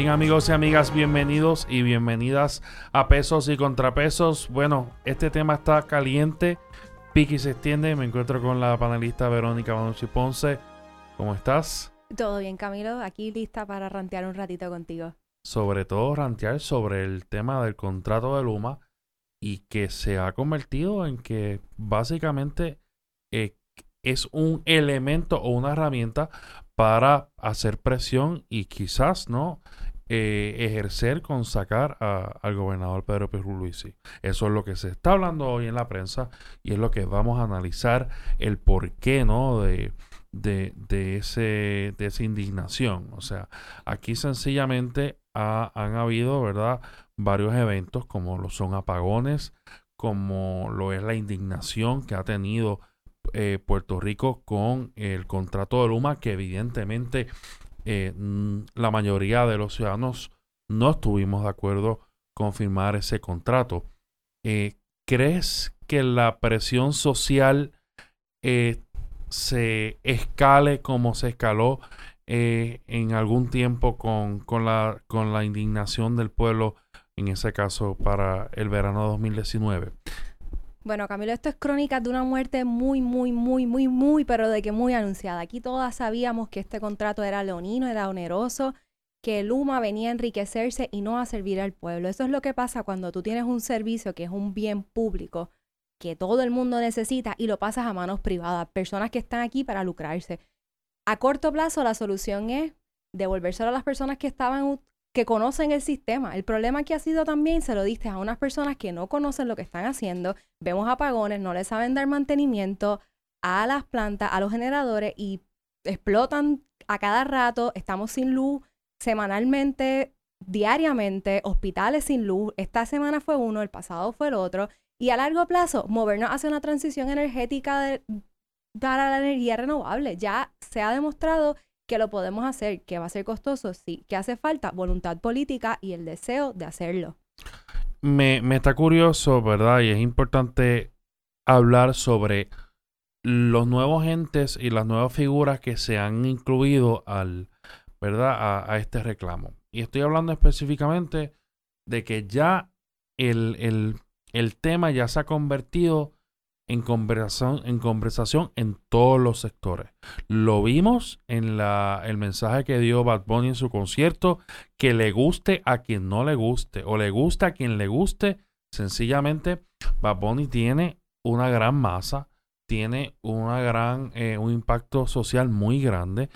Bien amigos y amigas, bienvenidos y bienvenidas a Pesos y Contrapesos. Bueno, este tema está caliente, pique y se extiende. Me encuentro con la panelista Verónica Manucci Ponce. ¿Cómo estás? Todo bien, Camilo. Aquí lista para rantear un ratito contigo. Sobre todo rantear sobre el tema del contrato de Luma y que se ha convertido en que básicamente eh, es un elemento o una herramienta para hacer presión y quizás, ¿no? Eh, ejercer con sacar al gobernador Pedro Pierluisi. Eso es lo que se está hablando hoy en la prensa y es lo que vamos a analizar el porqué, ¿no? De, de, de, ese, de esa indignación. O sea, aquí sencillamente han habido, ¿verdad? Varios eventos como lo son apagones, como lo es la indignación que ha tenido eh, Puerto Rico con el contrato de Luma, que evidentemente eh, la mayoría de los ciudadanos no estuvimos de acuerdo con firmar ese contrato. Eh, ¿Crees que la presión social se escale como se escaló en algún tiempo con, con, la, con la indignación del pueblo, en ese caso para el verano de 2019? Bueno, Camilo, esto es crónica de una muerte muy, muy, muy, muy, muy, pero de que muy anunciada. Aquí todas sabíamos que este contrato era leonino, era oneroso, que Luma venía a enriquecerse y no a servir al pueblo. Eso es lo que pasa cuando tú tienes un servicio que es un bien público, que todo el mundo necesita y lo pasas a manos privadas, personas que están aquí para lucrarse. A corto plazo la solución es devolvérselo a las personas que estaban que conocen el sistema. El problema que ha sido también, se lo diste a unas personas que no conocen lo que están haciendo, vemos apagones, no les saben dar mantenimiento a las plantas, a los generadores y explotan a cada rato, estamos sin luz semanalmente, diariamente, hospitales sin luz. Esta semana fue uno, el pasado fue el otro. Y a largo plazo, movernos hacia una transición energética para la energía renovable. Ya se ha demostrado que lo podemos hacer, que va a ser costoso, sí, que hace falta voluntad política y el deseo de hacerlo. Me, me está curioso, ¿verdad? Y es importante hablar sobre los nuevos entes y las nuevas figuras que se han incluido al, ¿verdad? A, este reclamo. Y estoy hablando específicamente de que ya el, el, el tema ya se ha convertido en conversación, en conversación en todos los sectores. Lo vimos en la, el mensaje que dio Bad Bunny en su concierto, que le guste a quien no le guste, o le gusta a quien le guste. Sencillamente, Bad Bunny tiene una gran masa, tiene una gran, eh, un impacto social muy grande,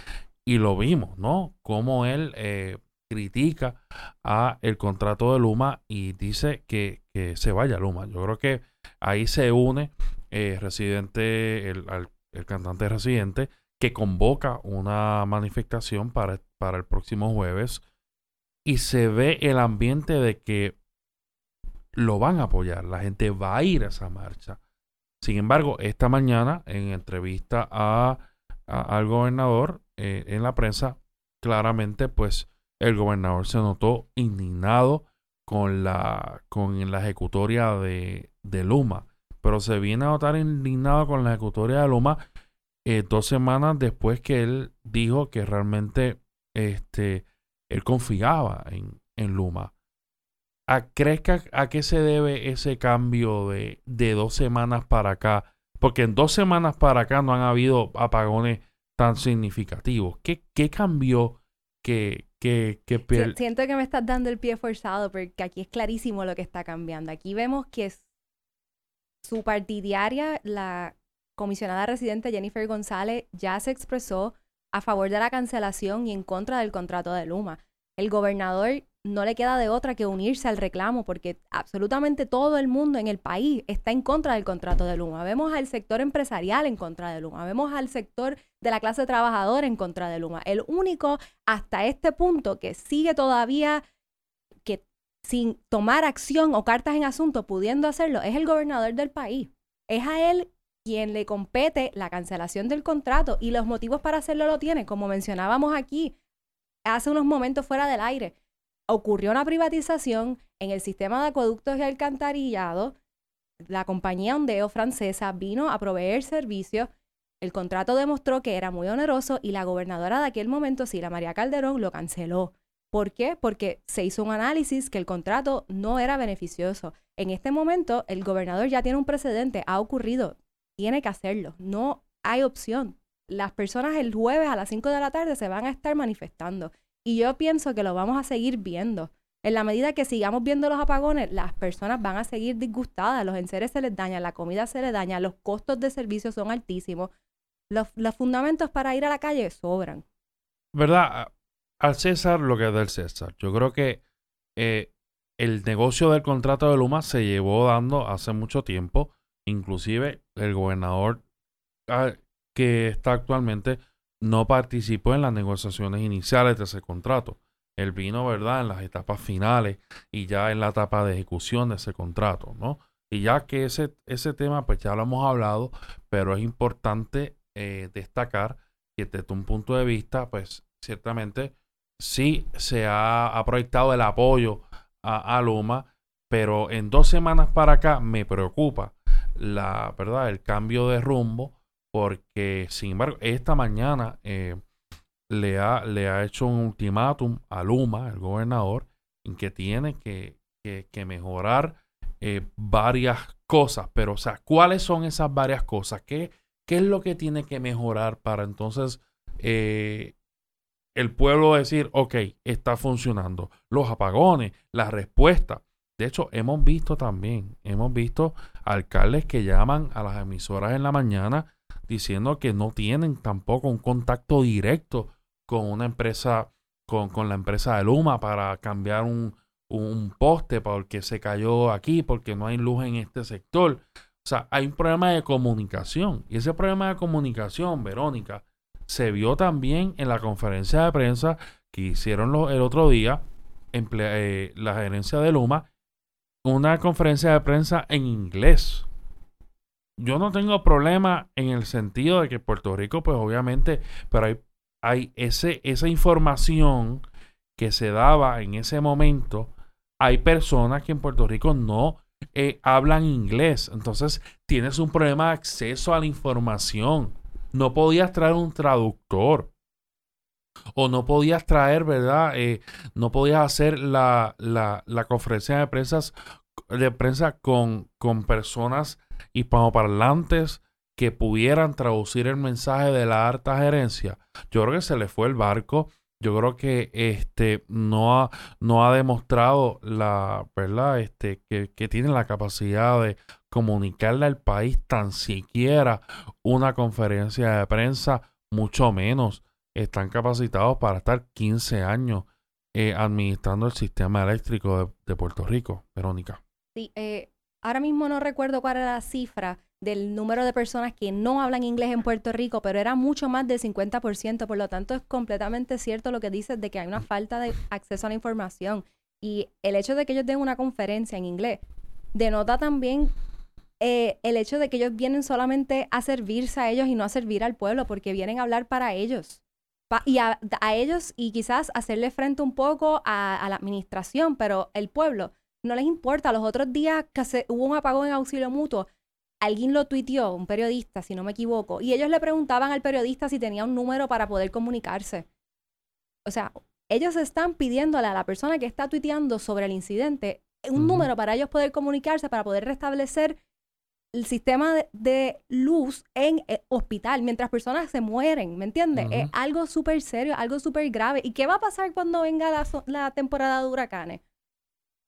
y lo vimos, ¿no? Como él eh, critica a el contrato de Luma y dice que, que se vaya Luma. Yo creo que ahí se une eh, residente, el, el, cantante residente, que convoca una manifestación para, para el próximo jueves y se ve el ambiente de que lo van a apoyar, la gente va a ir a esa marcha. Sin embargo, esta mañana, en entrevista a, al gobernador eh, en la prensa, claramente, pues el gobernador se notó indignado con la, con la ejecutoria de, de Luma pero se viene a notar indignado con la ejecutoria de Luma eh, dos semanas después que él dijo que realmente este, él confiaba en, en Luma. ¿A, ¿Crees que a, qué se debe ese cambio de, de dos semanas para acá? Porque en dos semanas para acá no han habido apagones tan significativos. ¿Qué, qué cambió que, que, que Siento que me estás dando el pie forzado porque aquí es clarísimo lo que está cambiando. Aquí vemos que partidaria, la comisionada residente Jennifer González, ya se expresó a favor de la cancelación y en contra del contrato de Luma. El gobernador no le queda de otra que unirse al reclamo porque absolutamente todo el mundo en el país está en contra del contrato de Luma. Vemos al sector empresarial en contra de Luma, vemos al sector de la clase trabajadora en contra de Luma. El único hasta este punto que sigue todavía sin tomar acción o cartas en asunto, pudiendo hacerlo, es el gobernador del país. Es a él quien le compete la cancelación del contrato y los motivos para hacerlo lo tiene, como mencionábamos aquí hace unos momentos fuera del aire. Ocurrió una privatización en el sistema de acueductos y alcantarillado. La compañía Ondeo francesa vino a proveer servicios. El contrato demostró que era muy oneroso y la gobernadora de aquel momento, Sila María Calderón, lo canceló ¿Por qué? Porque se hizo un análisis que el contrato no era beneficioso. En este momento, el gobernador ya tiene un precedente, ha ocurrido, tiene que hacerlo, no hay opción. Las personas el jueves a las 5 de la tarde se van a estar manifestando y yo pienso que lo vamos a seguir viendo. En la medida que sigamos viendo los apagones, las personas van a seguir disgustadas, los enseres se les daña, la comida se les daña, los costos de servicio son altísimos, los, los fundamentos para ir a la calle sobran. ¿Verdad? Al César lo que es del César. Yo creo que eh, el negocio del contrato de Luma se llevó dando hace mucho tiempo. Inclusive el gobernador ah, que está actualmente no participó en las negociaciones iniciales de ese contrato. Él vino, ¿verdad?, en las etapas finales y ya en la etapa de ejecución de ese contrato, ¿no? Y ya que ese, ese tema, pues ya lo hemos hablado, pero es importante eh, destacar que desde un punto de vista, pues ciertamente sí se ha, proyectado el apoyo a, Luma, pero en dos semanas para acá me preocupa la verdad el cambio de rumbo porque sin embargo esta mañana eh, le, ha, le ha hecho un ultimátum a Luma, el gobernador, en que tiene que, mejorar eh, varias cosas, pero o sea, ¿cuáles son esas varias cosas? ¿Qué, qué es lo que tiene que mejorar para entonces eh, el pueblo decir, ok, está funcionando. Los apagones, la respuesta. De hecho, hemos visto también, hemos visto alcaldes que llaman a las emisoras en la mañana diciendo que no tienen tampoco un contacto directo con una empresa, con, con la empresa de Luma para cambiar un, un poste porque se cayó aquí, porque no hay luz en este sector. O sea, hay un problema de comunicación. Y ese problema de comunicación, Verónica, se vio también en la conferencia de prensa que hicieron el otro día eh, la gerencia de Luma, una conferencia de prensa en inglés. Yo no tengo problema en el sentido de que Puerto Rico, pues obviamente, pero hay, hay ese, esa información que se daba en ese momento. Hay personas que en Puerto Rico no eh, hablan inglés. Entonces tienes un problema de acceso a la información no podías traer un traductor. O no podías traer, ¿verdad? Eh, no podías hacer la, la, conferencia de prensa, de prensa con, con personas hispanoparlantes que pudieran traducir el mensaje de la alta gerencia. Yo creo que se le fue el barco. Yo creo que este no ha, no ha demostrado la verdad este que, que tiene la capacidad de comunicarle al país tan siquiera una conferencia de prensa, mucho menos están capacitados para estar 15 años eh, administrando el sistema eléctrico de, Puerto Rico. Verónica. Sí, eh, ahora mismo no recuerdo cuál era la cifra del número de personas que no hablan inglés en Puerto Rico, pero era mucho más del 50%, por lo tanto es completamente cierto lo que dices de que hay una falta de acceso a la información. Y el hecho de que ellos den una conferencia en inglés denota también eh, el hecho de que ellos vienen solamente a servirse a ellos y no a servir al pueblo, porque vienen a hablar para ellos. y a, ellos y quizás hacerle frente un poco a, la administración, pero el pueblo no les importa. Los otros días que hubo un apagón en auxilio mutuo, alguien lo tuiteó, un periodista, si no me equivoco, y ellos le preguntaban al periodista si tenía un número para poder comunicarse. O sea, ellos están pidiéndole a la persona que está tuiteando sobre el incidente un número para ellos poder comunicarse, para poder restablecer el sistema de, luz en el eh, hospital mientras personas se mueren, ¿me entiendes? Es algo súper serio, algo súper grave. ¿Y qué va a pasar cuando venga la, temporada de huracanes?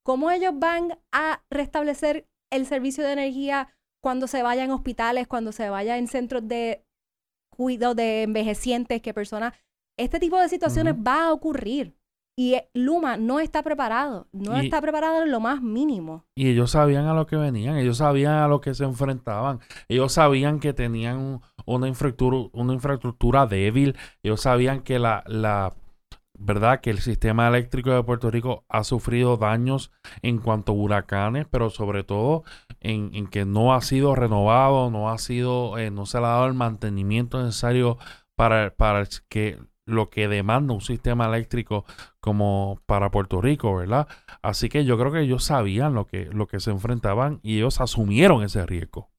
¿Cómo ellos van a restablecer el servicio de energía cuando se vayan hospitales, cuando se vayan en centros de cuidado de envejecientes, que personas... Este tipo de situaciones va a ocurrir. Y eh, Luma no está preparado, no está preparado en lo más mínimo. Y ellos sabían a lo que venían, ellos sabían a lo que se enfrentaban, ellos sabían que tenían una infraestructura, una infraestructura débil, ellos sabían que la, la verdad que el sistema eléctrico de Puerto Rico ha sufrido daños en cuanto a huracanes, pero sobre todo en, que no ha sido renovado, no ha sido, eh, no se le ha dado el mantenimiento necesario para, para que lo que demanda un sistema eléctrico como para Puerto Rico, ¿verdad? Así que yo creo que ellos sabían lo que, lo que se enfrentaban y ellos asumieron ese riesgo.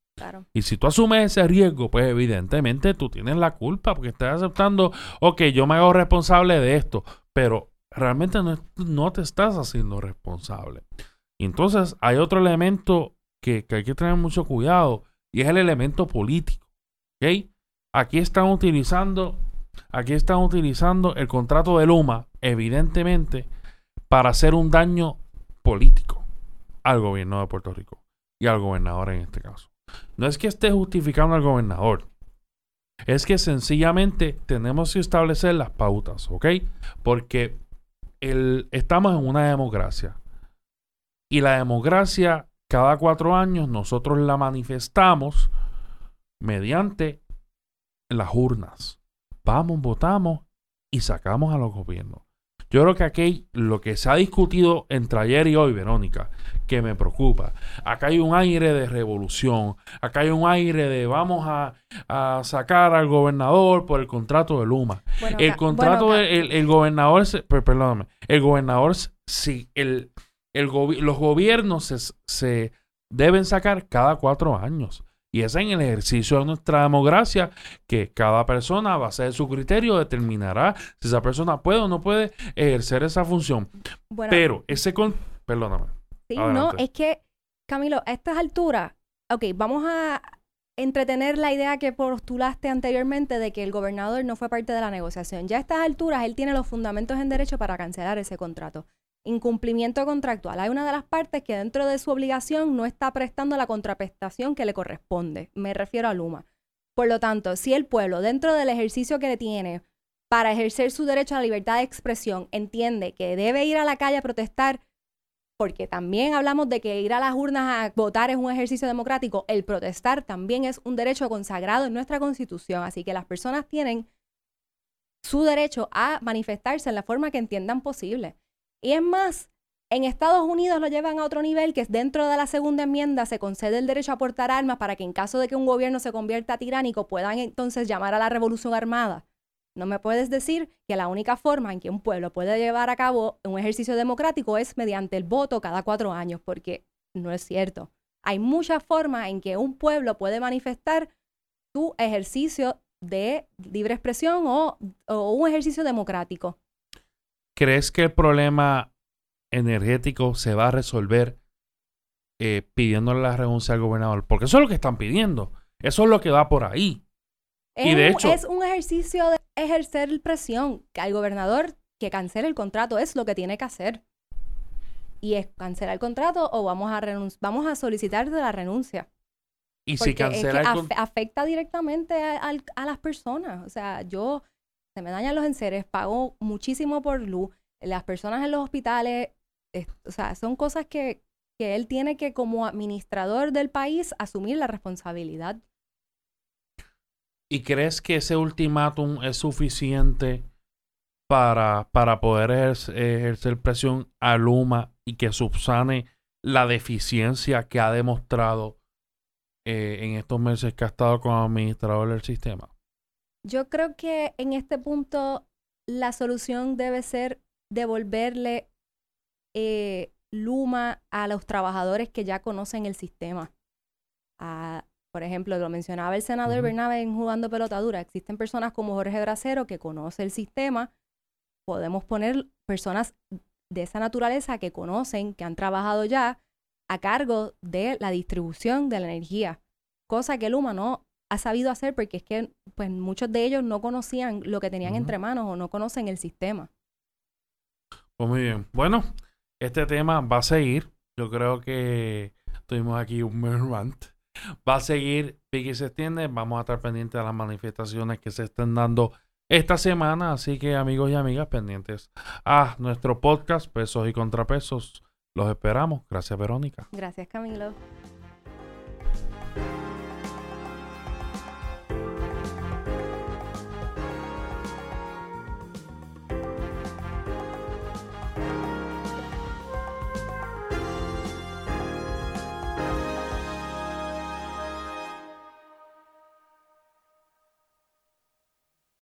Y si tú asumes ese riesgo, pues evidentemente tú tienes la culpa porque estás aceptando, ok, yo me hago responsable de esto, pero realmente no, no te estás haciendo responsable. Entonces hay otro elemento que, que hay que tener mucho cuidado y es el elemento político. Aquí están utilizando, aquí están utilizando el contrato de Luma, evidentemente, para hacer un daño político al gobierno de Puerto Rico y al gobernador en este caso. No es que esté justificando al gobernador, es que sencillamente tenemos que establecer las pautas, ¿ok? Porque el, estamos en una democracia y la democracia cada cuatro años nosotros la manifestamos mediante las urnas. Vamos, votamos y sacamos a los gobiernos. Yo creo que aquí lo que se ha discutido entre ayer y hoy, Verónica, que me preocupa, acá hay un aire de revolución, acá hay un aire de vamos a, sacar al gobernador por el contrato de Luma. el contrato, el, gobernador, perdóname, el gobernador, sí, el, el los gobiernos se deben sacar cada cuatro años. Y es en el ejercicio de nuestra democracia que cada persona, a base de su criterio, determinará si esa persona puede o no puede ejercer esa función. Pero ese con... Perdóname. Sí, no, es que, Camilo, a estas alturas, ok, vamos a entretener la idea que postulaste anteriormente de que el gobernador no fue parte de la negociación. Ya a estas alturas, él tiene los fundamentos en derecho para cancelar ese contrato incumplimiento contractual. Hay una de las partes que dentro de su obligación no está prestando la contraprestación que le corresponde. Me refiero a Luma. Por lo tanto, si el pueblo, dentro del ejercicio que le tiene para ejercer su derecho a la libertad de expresión, entiende que debe ir a la calle a protestar, porque también hablamos de que ir a las urnas a votar es un ejercicio democrático, el protestar también es un derecho consagrado en nuestra constitución. Así que las personas tienen su derecho a manifestarse en la forma que entiendan posible. Y es más, en Estados Unidos lo llevan a otro nivel, que es dentro de la segunda enmienda se concede el derecho a portar armas para que en caso de que un gobierno se convierta tiránico puedan entonces llamar a la revolución armada. No me puedes decir que la única forma en que un pueblo puede llevar a cabo un ejercicio democrático es mediante el voto cada cuatro años, porque no es cierto. Hay muchas formas en que un pueblo puede manifestar su ejercicio de libre expresión o, o un ejercicio democrático. ¿Crees que el problema energético se va a resolver eh, pidiéndole la renuncia al gobernador? Porque eso es lo que están pidiendo. Eso es lo que va por ahí. Es, y de hecho, es un ejercicio de ejercer presión que al gobernador que cancele el contrato es lo que tiene que hacer. Y es cancelar el contrato o vamos a vamos a solicitar de la renuncia. Y si cancela el contrato. afecta directamente a, las personas. O sea, yo se me dañan los enseres, pago muchísimo por luz, las personas en los hospitales, o sea, son cosas que, que él tiene que como administrador del país asumir la responsabilidad. ¿Y crees que ese ultimátum es suficiente para, para poder ejercer, presión a Luma y que subsane la deficiencia que ha demostrado eh, en estos meses que ha estado como administrador del sistema? Yo creo que en este punto la solución debe ser devolverle eh, Luma a los trabajadores que ya conocen el sistema. por ejemplo, lo mencionaba el senador Bernabe en Jugando Pelotadura. Existen personas como Jorge Bracero que conoce el sistema. Podemos poner personas de esa naturaleza que conocen, que han trabajado ya a cargo de la distribución de la energía, cosa que Luma no ha sabido hacer porque es que pues muchos de ellos no conocían lo que tenían entre manos o no conocen el sistema. Pues muy bien. Bueno, este tema va a seguir. Yo creo que tuvimos aquí un rant. Va a seguir, pique y se extiende. Vamos a estar pendientes de las manifestaciones que se estén dando esta semana. Así que amigos y amigas pendientes a nuestro podcast Pesos y Contrapesos. Los esperamos. Gracias, Verónica. Gracias, Camilo.